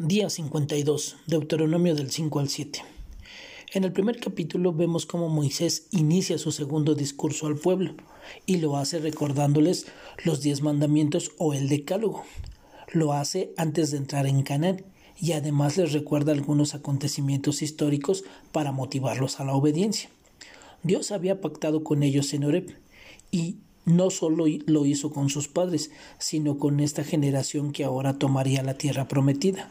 Día 52, Deuteronomio del 5 al 7. En el primer capítulo vemos cómo Moisés inicia su segundo discurso al pueblo y lo hace recordándoles los diez mandamientos o el decálogo. Lo hace antes de entrar en Canaán y además les recuerda algunos acontecimientos históricos para motivarlos a la obediencia. Dios había pactado con ellos en Oreb y no solo lo hizo con sus padres, sino con esta generación que ahora tomaría la tierra prometida.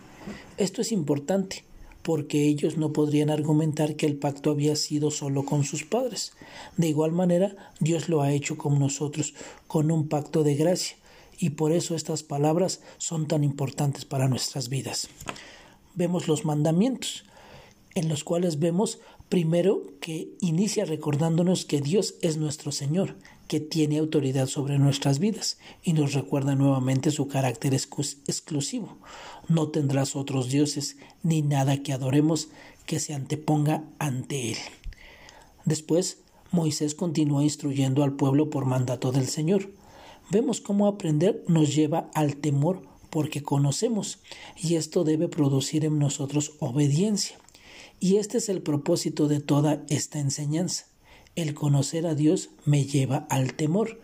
Esto es importante porque ellos no podrían argumentar que el pacto había sido solo con sus padres. De igual manera, Dios lo ha hecho con nosotros, con un pacto de gracia, y por eso estas palabras son tan importantes para nuestras vidas. Vemos los mandamientos, en los cuales vemos primero que inicia recordándonos que Dios es nuestro Señor, que tiene autoridad sobre nuestras vidas y nos recuerda nuevamente su carácter exclusivo. No tendrás otros dioses ni nada que adoremos que se anteponga ante él. Después, Moisés continúa instruyendo al pueblo por mandato del Señor. Vemos cómo aprender nos lleva al temor porque conocemos y esto debe producir en nosotros obediencia. Y este es el propósito de toda esta enseñanza el conocer a Dios me lleva al temor,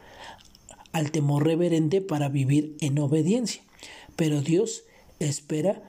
al temor reverente para vivir en obediencia. Pero Dios espera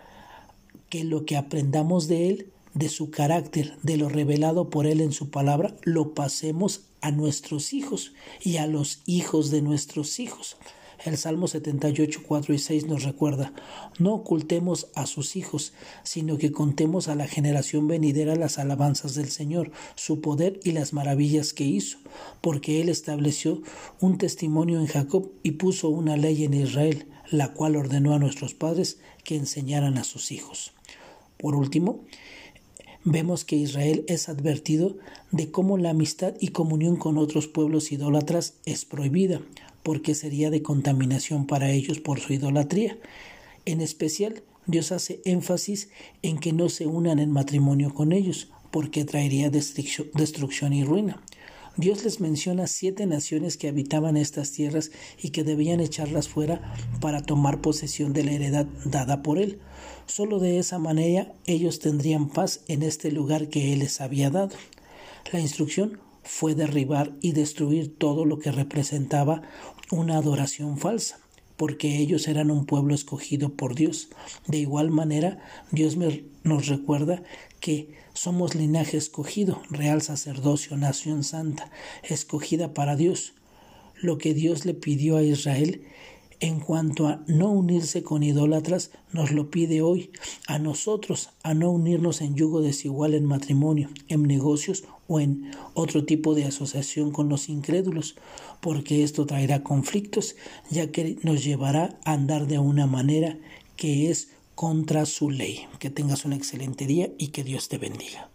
que lo que aprendamos de Él, de su carácter, de lo revelado por Él en su palabra, lo pasemos a nuestros hijos y a los hijos de nuestros hijos. El Salmo 78, 4 y 6 nos recuerda, no ocultemos a sus hijos, sino que contemos a la generación venidera las alabanzas del Señor, su poder y las maravillas que hizo, porque Él estableció un testimonio en Jacob y puso una ley en Israel, la cual ordenó a nuestros padres que enseñaran a sus hijos. Por último, vemos que Israel es advertido de cómo la amistad y comunión con otros pueblos idólatras es prohibida, porque sería de contaminación para ellos por su idolatría. En especial, Dios hace énfasis en que no se unan en matrimonio con ellos, porque traería destrucción y ruina. Dios les menciona siete naciones que habitaban estas tierras y que debían echarlas fuera para tomar posesión de la heredad dada por Él. Solo de esa manera ellos tendrían paz en este lugar que Él les había dado. La instrucción fue derribar y destruir todo lo que representaba una adoración falsa, porque ellos eran un pueblo escogido por Dios. De igual manera, Dios nos recuerda que somos linaje escogido, real sacerdocio, nación santa, escogida para Dios. Lo que Dios le pidió a Israel en cuanto a no unirse con idólatras, nos lo pide hoy a nosotros, a no unirnos en yugo desigual en matrimonio, en negocios o en otro tipo de asociación con los incrédulos, porque esto traerá conflictos, ya que nos llevará a andar de una manera que es contra su ley. Que tengas un excelente día y que Dios te bendiga.